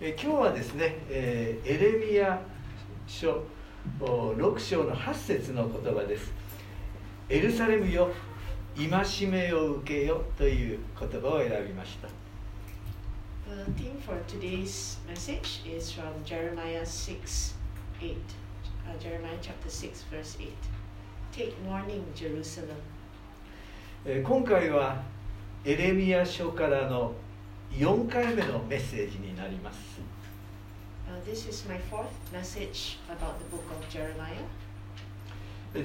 え今日はですね、えーエレミア書お6章の8節の言葉ですエルサレムよ戒めを受けよという言葉を選びました The theme for today's message is from Jeremiah 6 8. Uh, Jeremiah chapter 6, verse 8. Take warning, Jerusalem. えー今回はエレミア書からの4回目のメッセージになります Uh.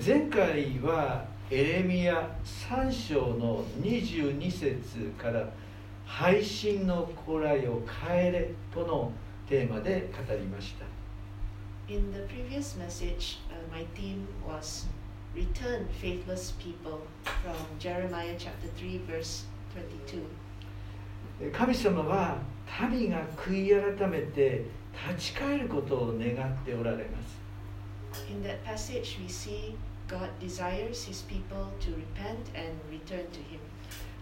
前回はエレミア3章の22節から「配信の古来を変えれ」とのテーマで語りました In the previous message, uh, my theme was Return, faithless people, from Jeremiah chapter 3, verse 22. 神様は民が悔い改めて立ち返ることを願っておられます In that passage, we see God desires his people to repent and return to him.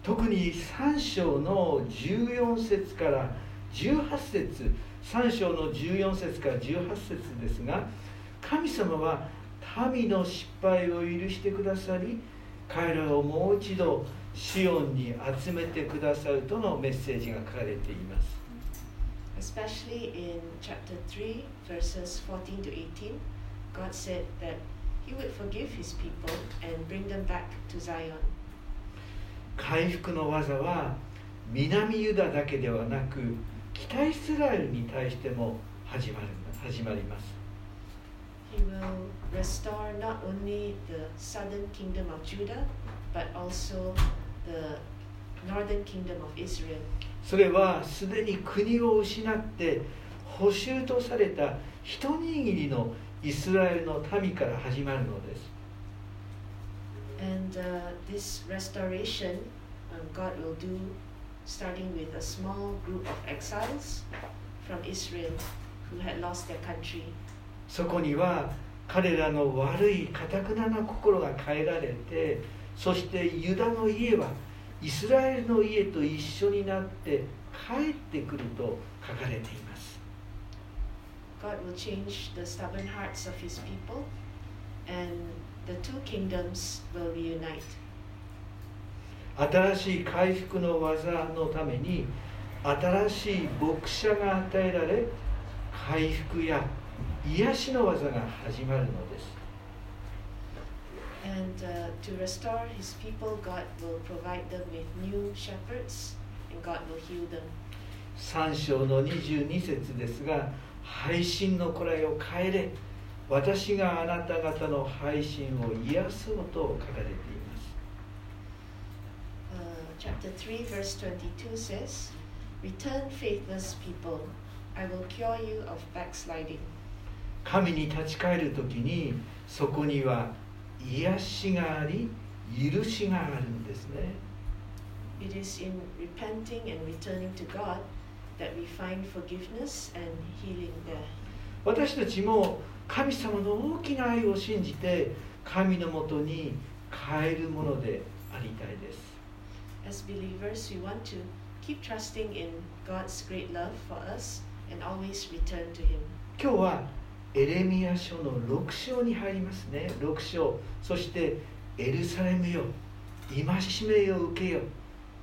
特に3章の14節から18節3章の14節から18節ですが神様は民の失敗を許してくださり彼らをもう一度シオンに集めてくださるとのメッセージが書かれています Especially in chapter 3, verses 14 to 18, God said that He would forgive His people and bring them back to Zion. 回復の技は南ユダだけではなく北イスラエルに対しても始まる始まります He will restore not only the southern kingdom of Judah, but also the northern kingdom of Israel. それはすでに国を失って捕囚とされた一握りのイスラエルの民から始まるのです And uh, this restoration, um, God will do starting with a small group of exiles from Israel who had lost their country. そこには彼らの悪いかたくなな心が変えられてそしてユダの家はイスラエルの家と一緒になって帰ってくると書かれています God will change the stubborn hearts of his people, and the two kingdoms will reunite. 新しい回復の技のために新しい牧者が与えられ回復や癒しの技が始まるのです And uh, to restore his people, God will provide them with new shepherds, and God will heal them. 3章の22節ですが配信のこれを変えれ私があなた方の配信を癒そうと書かれています Uh, chapter 3, verse 22 says, Return, faithless people, I will cure you of backsliding. 神に立ち返る時にそこには癒しがあり許しがあるんですね It is in repenting and returning to God that we find forgiveness and healing there. 私たちも神様の大きな愛を信じて神のもとに変えるものでありたいです As believers, we want to keep trusting in God's great love for us and always return to Him. 今日はエレミア書の6章に入りますね6章そしてエルサレムよ戒めを受けよ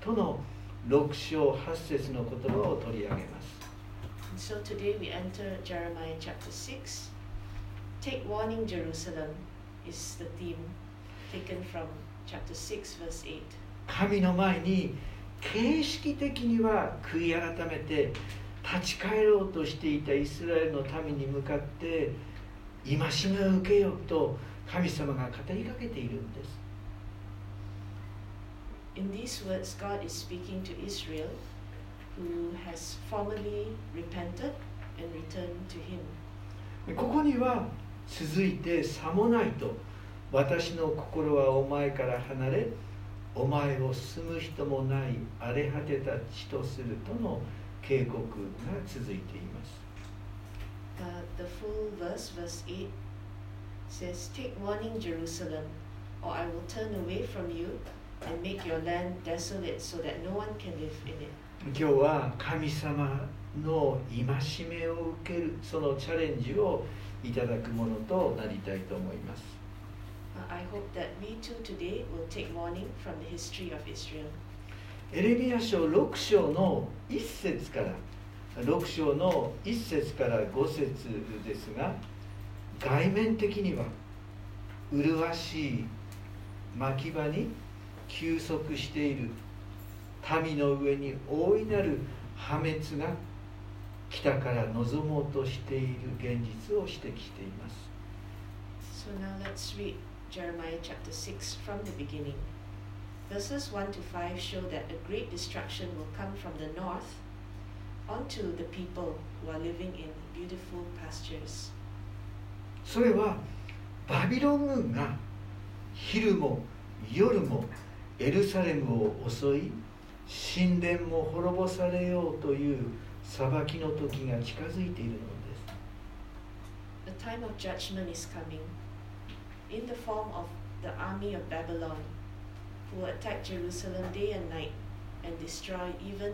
との6章8節の言葉を取り上げます so today we enter Jeremiah chapter 6. Take warning, Jerusalem, is the theme taken from chapter 6, verse 8. 神の前に形式的には悔い改めて立ち返ろうとしていたイスラエルの民に向かって戒めを受けよと神様が語りかけているんです In these words, God is speaking to Israel, who has formerly repented and returned to Him. ここには続いてさもないと私の心はお前から離れお前を住む人もない荒れ果てた地とするとの警告が続いています Uh, the full verse, verse 8, says, Take warning, Jerusalem, or I will turn away from you and make your land desolate so that no one can live in it. 今日は神様の戒めを受けるそのチャレンジをいただくものとなりたいと思います Uh, I hope that we too today will take warning from the history of Israel. エレミア書6章の1節から6章の1節から5節ですが外面的には麗しい牧場に休息している民の上に大いなる破滅が北から望もうとしている現実を指摘しています So now let's read Jeremiah chapter 6 from the beginning. Verses 1 to 5 show that a great destruction will come from the north onto the people who are living in beautiful pastures. それはバビロン軍が昼も夜もエルサレムを襲い神殿も滅ぼされようという裁きの時が近づいているのです A time of judgment is coming in the form of the army of Babylon who will attack Jerusalem day and night and destroy even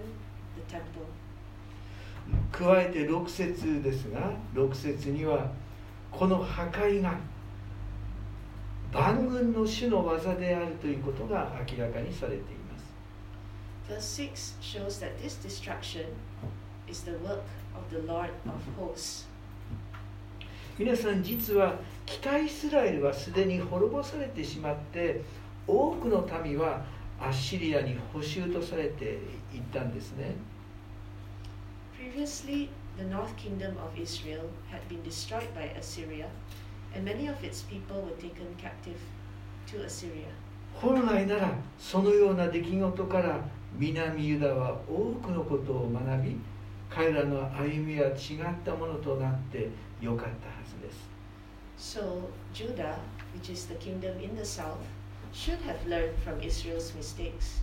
the temple. 加えて6節ですが6節にはこの破壊が万軍の主の技であるということが明らかにされています Verse 6 shows that this destruction is the work of the Lord of hosts. 皆さん実は北イスラエルはすでに滅ぼされてしまって多くの民はアッシリアに捕囚とされていったんですね Previously, the north kingdom of Israel had been destroyed by Assyria, and many of its people were taken captive to Assyria. 本来ならそのような出来事から南ユダは多くのことを学び彼らの歩みは違ったものとなってよかったはずです So, Judah, which is the kingdom in the south, should have learned from Israel's mistakes.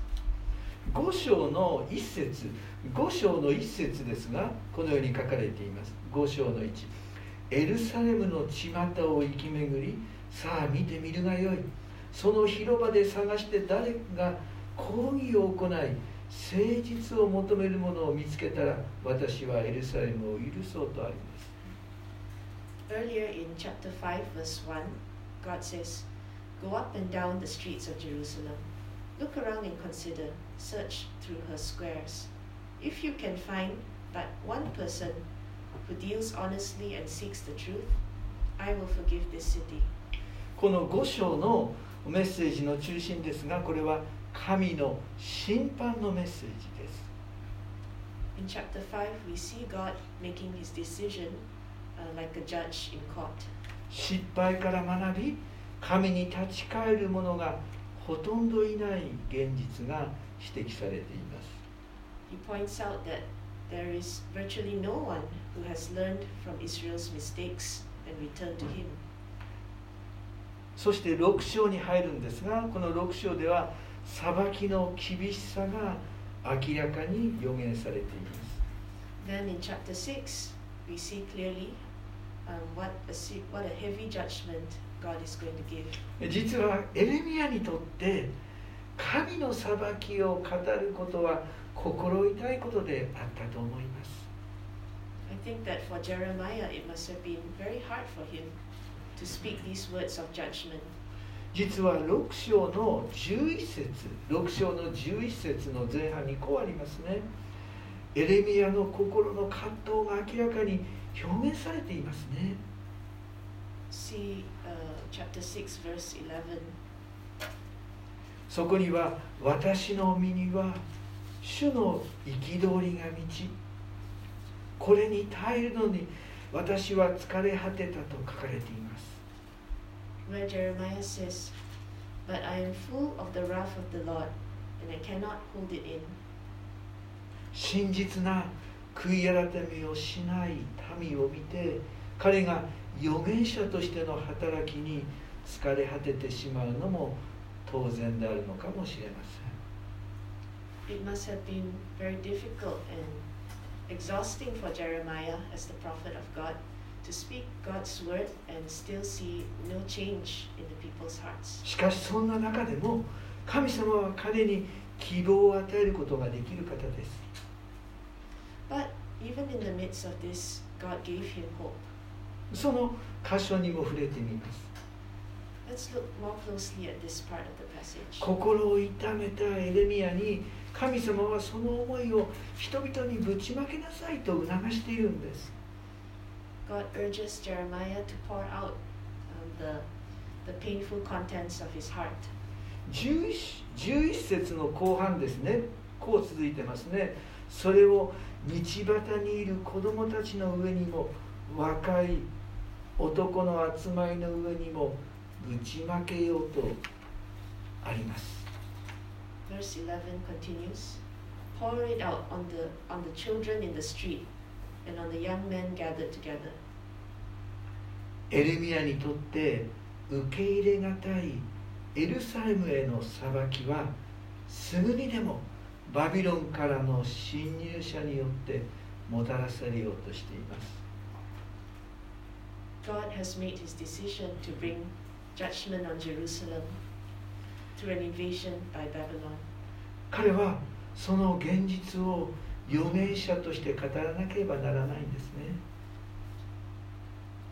5章の1節。5章の1節ですがこのように書かれています。5章の1エルサレムの巷を行き巡りさあ見てみるがよい。その広場で探して誰が抗議を行い誠実を求めるものを見つけたら私はエルサレムを許そうとあります。Earlier in chapter 5, verse 1, God says, Go up and down the streets of Jerusalem. Look around and consider, search through her squares. If you can find but one person who deals honestly and seeks the truth, I will forgive this city. この5章のメッセージの中心ですがこれは神の審判のメッセージです In chapter 5, we see God making his decision uh, like a judge in court. 失敗から学び 神に立ち返る者がほとんどいない現実が指摘されています。そして6章に入るんですが、この6章では裁きの厳しさが明らかに予言されています。実はエレミアにとって神の裁きを語ることは心痛いことであったと思います。実は6章の11節6章の11節の前半にこうありますね。エレミアの心の葛藤が明らかに表現されていますね。see、uh, chapter 6 verse 11. そこには私の身には主の憤りが満ちこれに耐えるのに私は疲れ果てたと書かれています。真実な悔い改めをしない民を見て彼が預言者としての働きに疲れ果ててしまうのも当然であるのかもしれません It must have been very difficult and exhausting for Jeremiah as the prophet of God to speak God's word and still see no change in the people's hearts. しかしそんな中でも神様は彼に希望を与えることができる方です even in the midst of this, God gave him hope. その箇所にも触れてみます。心を痛めたエレミアに神様はその思いを人々にぶちまけなさいと促しているんです。11, 11節の後半ですね、こう続いてますね、それを道端にいる子供たちの上にも若い男の集まりの上にもぶちまけようとあります Verse 11 continues Pour it out on the, on the children in the street and on the young men gathered together. エレミヤにとって受け入れがたいエルサレムへの裁きはすぐにでもバビロンからの侵入者によってもたらされようとしています God has made his decision to bring judgment on Jerusalem through an invasion by Babylon. 彼はその現実を預言者として語らなければならないんですね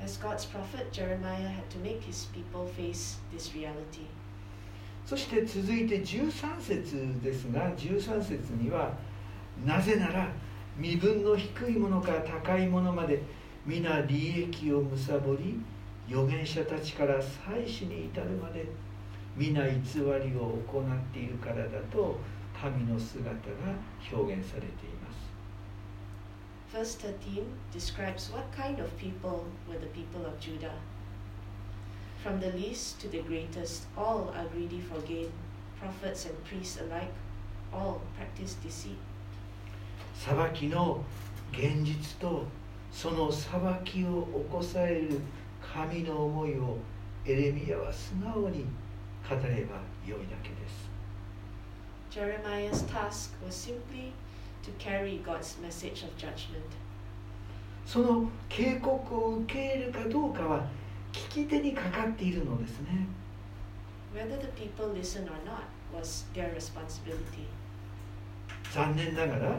As God's prophet, Jeremiah had to make his people face this reality. そして続いて13節ですが13節にはなぜなら身分の低いものから高いものまで皆利益を貪り預言者たちから祭司に至るまで皆偽りを行っているからだと民の姿が表現されています Verse 13 describes what kind of people were the people of Judah. From the least to the greatest, all are greedy for gain. Prophets and priests alike, all practice deceit. 裁きの現実とその裁きを起こされる神の思いをエレミヤは素直に語ればよいだけです Jeremiah's task was simply to carry God's message of judgment. その警告を受け入れるかどうかは聞き手にかかっているのですね Whether the people listen or not was their responsibility. 残念ながら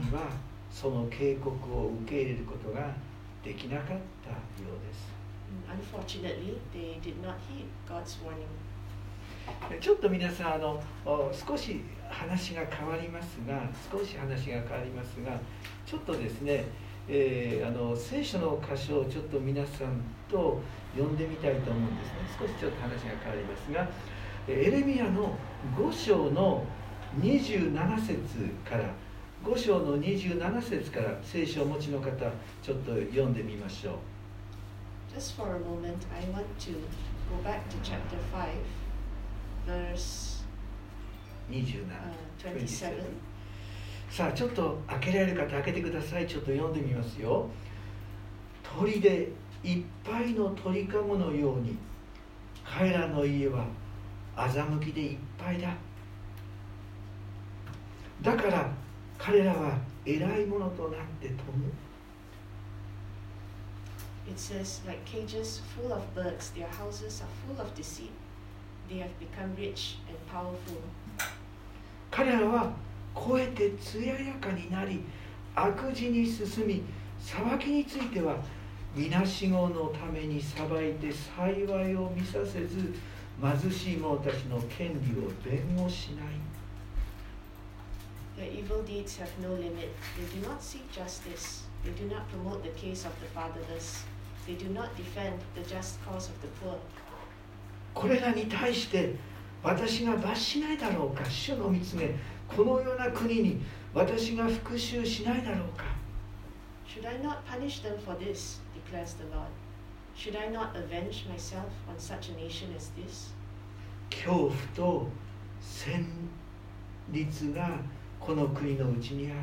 民はその警告を受け入れることができなかったようです。Unfortunately, they did not heed God's warning. ちょっと皆さんあのお少し話が変わりますが少し話が変わりますがちょっとですね、えーあの聖書の箇所をちょっと皆さんと読んでみたいと思うんですね。少しちょっと話が変わりますがえエレミヤの5章の27節から5章の27節から聖書をお持ちの方ちょっと読んでみましょう。Just for a moment, I want to go back to chapter 5, verse 27 uh, 27. さあちょっと開けられる方開けてください。ちょっと読んでみますよ。鳥でいっぱいの鳥かごのように彼らの家は欺きでいっぱいだ。だから彼らは偉いものとなって飛ぶ It says, like cages full of birds, their houses are full of deceit. They have become rich and powerful. 彼らは超えて艶やかになり悪事に進み裁きについては皆死後のために裁いて幸いを見させず貧しい者たちの権利を弁護しない Their evil deeds have no limit. They do not seek justice. They do not promote the case of the fatherless. They do not defend the just cause of the poor. これらに対して私が罰しないだろうか主の見つめこのような国に私が復讐しないだろうか Should I not punish them for this? declares the Lord. Should I not avenge myself on such a nation as this? 恐怖と戦慄がこの国のうちにある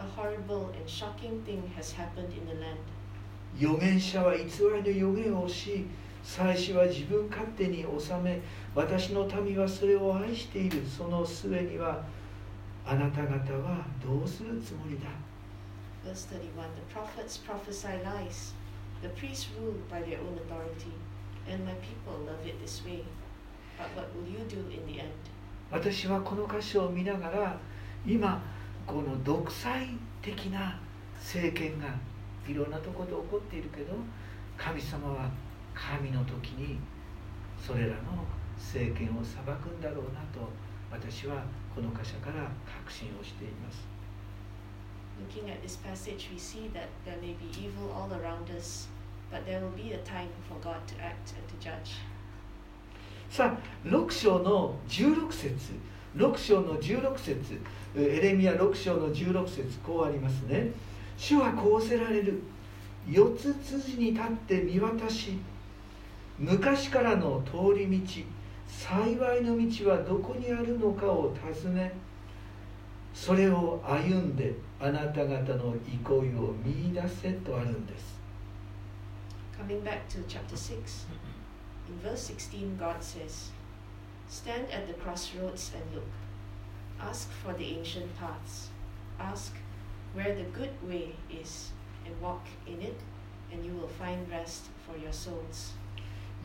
A horrible and shocking thing has happened in the land. 預言者は偽りの預言をし祭司は自分勝手に治め私の民はそれを愛しているその末にはあなた方はどうするつもりだ Verse 31 The prophets prophesy lies. The priests rule by their own authority. And my people love it this way. But what will you do in the end? 私はこの箇所を見ながら今この独裁的な政権がいろんなところで起こっているけど神様は神の時にそれらの政権を裁くんだろうなと私はこの箇所から確信をしています。Looking at this passage, we see that there may be evil all around us, but there will be a time for God to act and to judge. さあ、6章の16節6章の16節エレミア6章の16節こうありますね。主はこうせられる。四つ辻に立って見渡し、昔からの通り道、幸いの道はどこにあるのかを尋ね、それを歩んであなた方の憩いを見出せとあるんです。Coming back to chapter 6, in verse 16, God says, Stand at the crossroads and look. Ask for the ancient paths. Ask where the good way is, and walk in it, and you will find rest for your souls.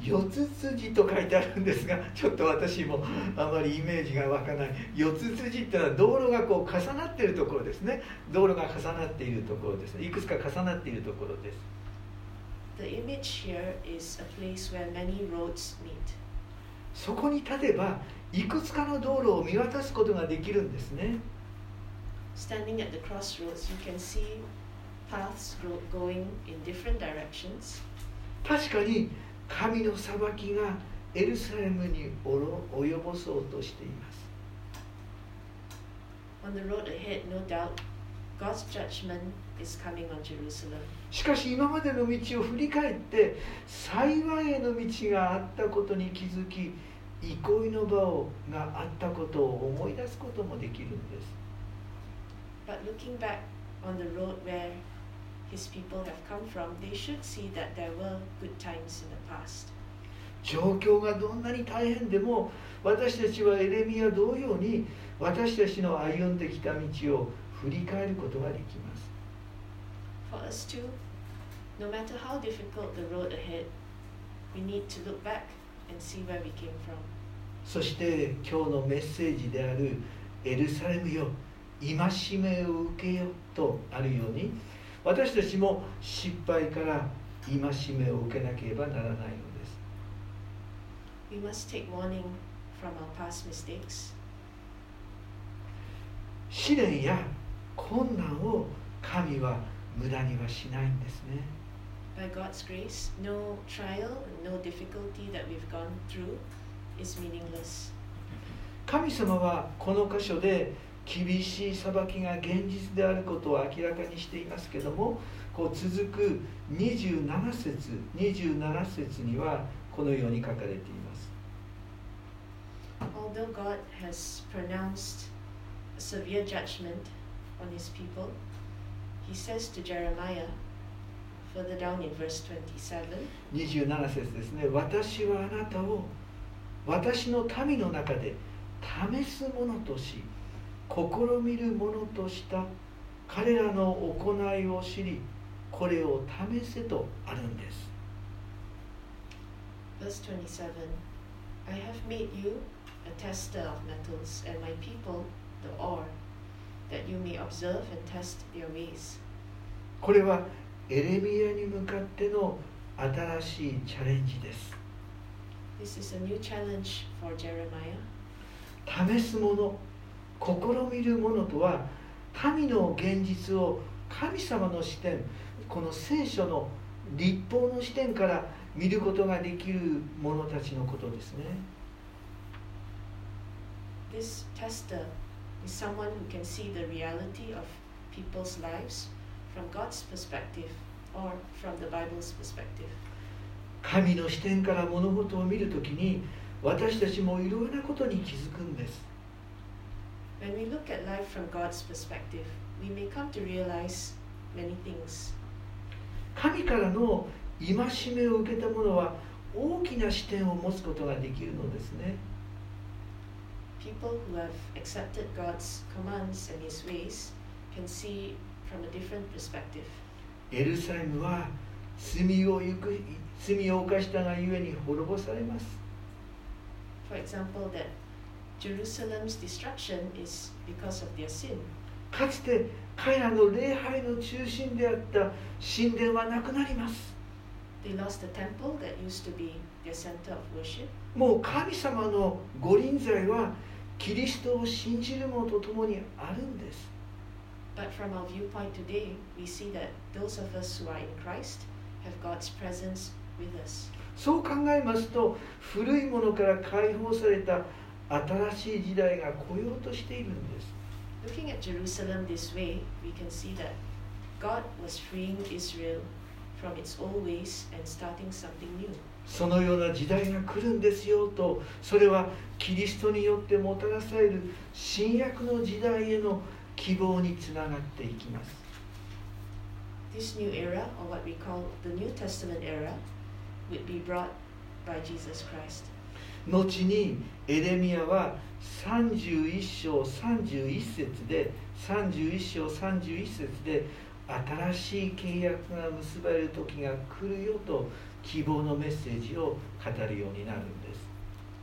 四つ筋と書いてあるんですがちょっと私もあまりイメージが湧かない四つ筋っていうのは道路がこう重なっているところですね道路が重なっているところですねいくつか重なっているところです The image here is a place where many roads meet そこに立てばいくつかの道路を見渡すことができるんですね Standing at the crossroads you can see paths going in different directions 確かに神の裁きがエルサレムに及ぼそうとしています。しかし今までの道を振り返って幸いへの道があったことに気づき憩いの場をがあったことを思い出すこともできるんです。But looking back on the road where his people have come from, they should see that there were good times in the past. 状況がどんなに大変でも私たちはエレミア同様に私たちの歩んできた道を振り返ることができます。For us too, no matter how difficult the road ahead, we need to look back and see where we came from. そして今日のメッセージであるエルサレムよ、戒めを受けよとあるように、私たちも失敗から戒めを受けなければならないのです。We must take warning from our past mistakes. 試練や困難を神は無駄にはしないんですね。By God's grace, no trial, no difficulty that we've gone through is meaningless. 神様はこの箇所で厳しい裁きが現実であることを明らかにしていますけどもこう続く27節27節にはこのように書かれています。Although God has pronounced severe judgment on his people, he says to Jeremiah, further down in verse 27, 27節ですね。私はあなたを私の民の中で試すものとし、試みるものとした彼らの行いを知りこれを試せとあるんです Verse 27 I have made you a tester of metals and my people the ore that you may observe and test their ways. これはエレミアに向かっての新しいチャレンジです。This is a new challenge for Jeremiah. 試すもの試みるものとは神の現実を神様の視点この聖書の立法の視点から見ることができる者たちのことですね。This tester is someone who can see the reality of people's lives from God's perspective or from the Bible's perspective. 神の視点から物事を見るときに私たちもいろいろなことに気づくんです。When we look at life from God's perspective, we may come to realize many things. 神からの戒めを受けた者は大きな視点を持つことができるのですね。People who have accepted God's commands and His ways can see from a different perspective. エルサレムは罪をゆく罪を犯したがゆえに滅ぼされます。For example, that Jerusalem's destruction is because of their sin. かつて彼らの礼拝の中心であった神殿はなくなります They lost the temple that used to be their center of worship. もう神様の御臨在はキリストを信じる者と共にあるんです But from our viewpoint today, we see that those of us who are in Christ have God's presence with us. そう考えますと古いものから解放された新しい時代が来ようとしているんです Looking at Jerusalem this way, we can see that God was freeing Israel from its old ways and starting something new. そのような時代が来るんですよとそれはキリストによってもたらされる新約の時代への希望につながっていきます This new era, or what we call the New Testament era, would be brought by Jesus Christ. 後にエレミヤは31章31節で31章31節で新しい契約が結ばれる時が来るよと希望のメッセージを語るようになるんです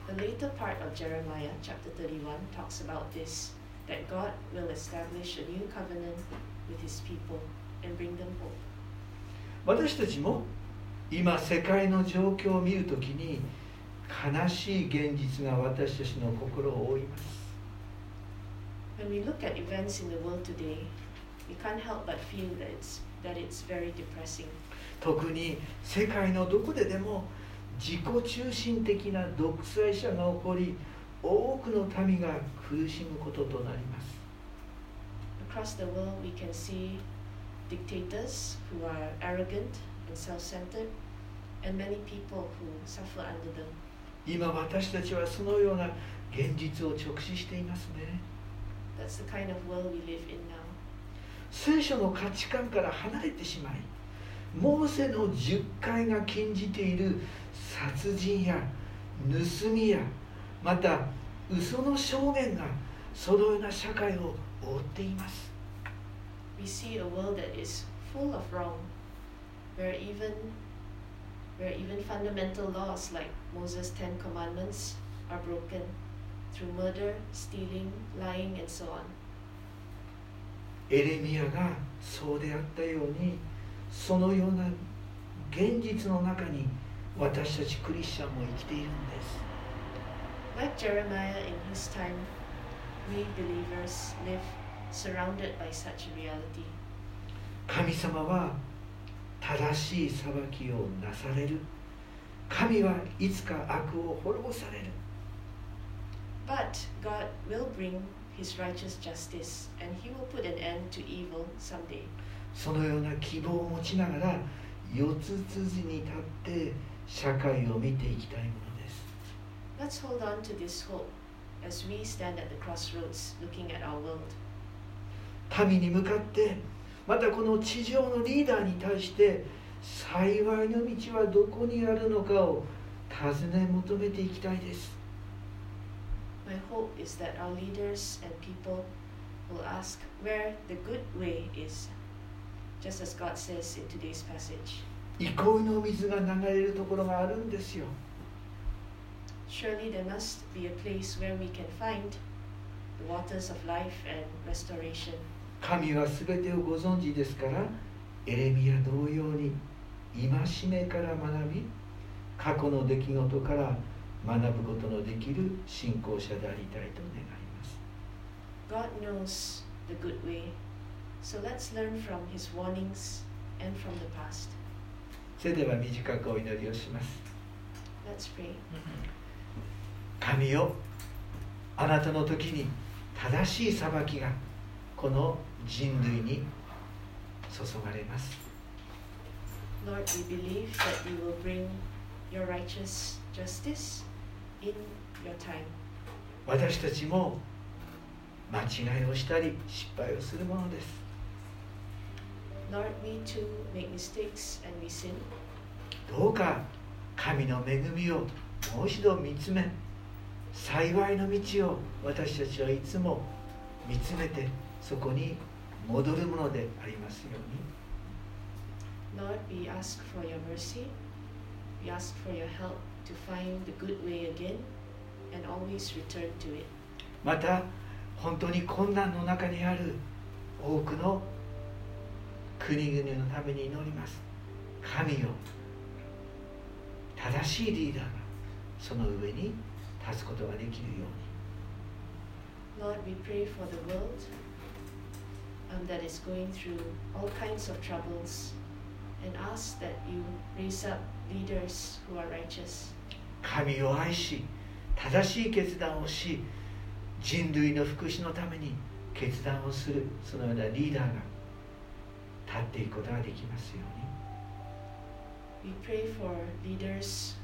The later part of Jeremiah, chapter 31, talks about this that God will establish a new covenant with his people and bring them hope. 私たちも今世界の状況を見るときに悲しい現実が私たちの心を覆います When we look at events in the world today, we can't help but feel that it's, that it's very depressing. 特に世界のどこででも自己中心的な独裁者が起こり多くの民が苦しむこととなります Across the world, we can see dictators who are arrogant and self centered, and many people who suffer under them. 今私たちはそのような現実を直視していますね That's the kind of world we live in now. 聖書の価値観から離れてしまいモーセの十戒が禁じている殺人や盗みやまた嘘の証言がそのような社会を覆っています We see a world that is full of wrong, where even where even fundamental laws like Moses' Ten Commandments are broken through murder, stealing, lying, and so on. エレミヤがそうであったようにそのような現実の中に私たちクリスチャンも生きているんです Like Jeremiah in his time, we believers live surrounded by such reality. 神様は正しい裁きをなされる神はいつか悪を滅ぼされる But God will bring his righteous justice and he will put an end to evil someday. そのような希望を持ちながら四つ辻に立って社会を見ていきたいものです Let's hold on to this hope as we stand at the crossroads looking at our world. 民に向かってまたこの地上のリーダーに対して幸いの道はどこにあるのかを尋ね求めていきたいです My hope is that our leaders and people will ask where the good way is, just as God says in today's passage. 憩いの水が流れるところがあるんですよ Surely there must be a place where we can find the waters of life and restoration. 神は全てをご存知ですからエレミヤ同様に戒めから学び過去の出来事から学ぶことのできる信仰者でありたいと願います God knows the good way, so let's learn from his warnings and from the past. それでは短くお祈りをします Let's pray. 神よあなたの時に正しい裁きがこの人類に注がれます Lord, we believe that you will bring your righteous justice in your time. 私たちも間違いをしたり失敗をするものです Lord, we too make mistakes and we sin. どうか神の恵みをもう一度見つめ幸いの道を私たちはいつも見つめてそこに戻るものでありますように Lord, we ask for your mercy. We ask for your help to find the good way again and always return to it. また本当に困難の中にある多くの国々のために祈ります神よ正しいリーダーがその上に立つことができるように Lord, we pray for the world um, that is going through all kinds of troubles and ask that you raise up leaders who are righteous. 神を愛し正しい決断をし人類の福祉のために決断をするそのようなリーダーが立っていくことができますように We pray for leaders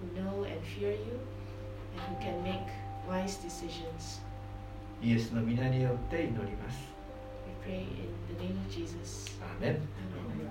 who know and fear you and who can make wise decisions. イエスの皆によって祈ります We pray in the name of Jesus. アーメン Amen.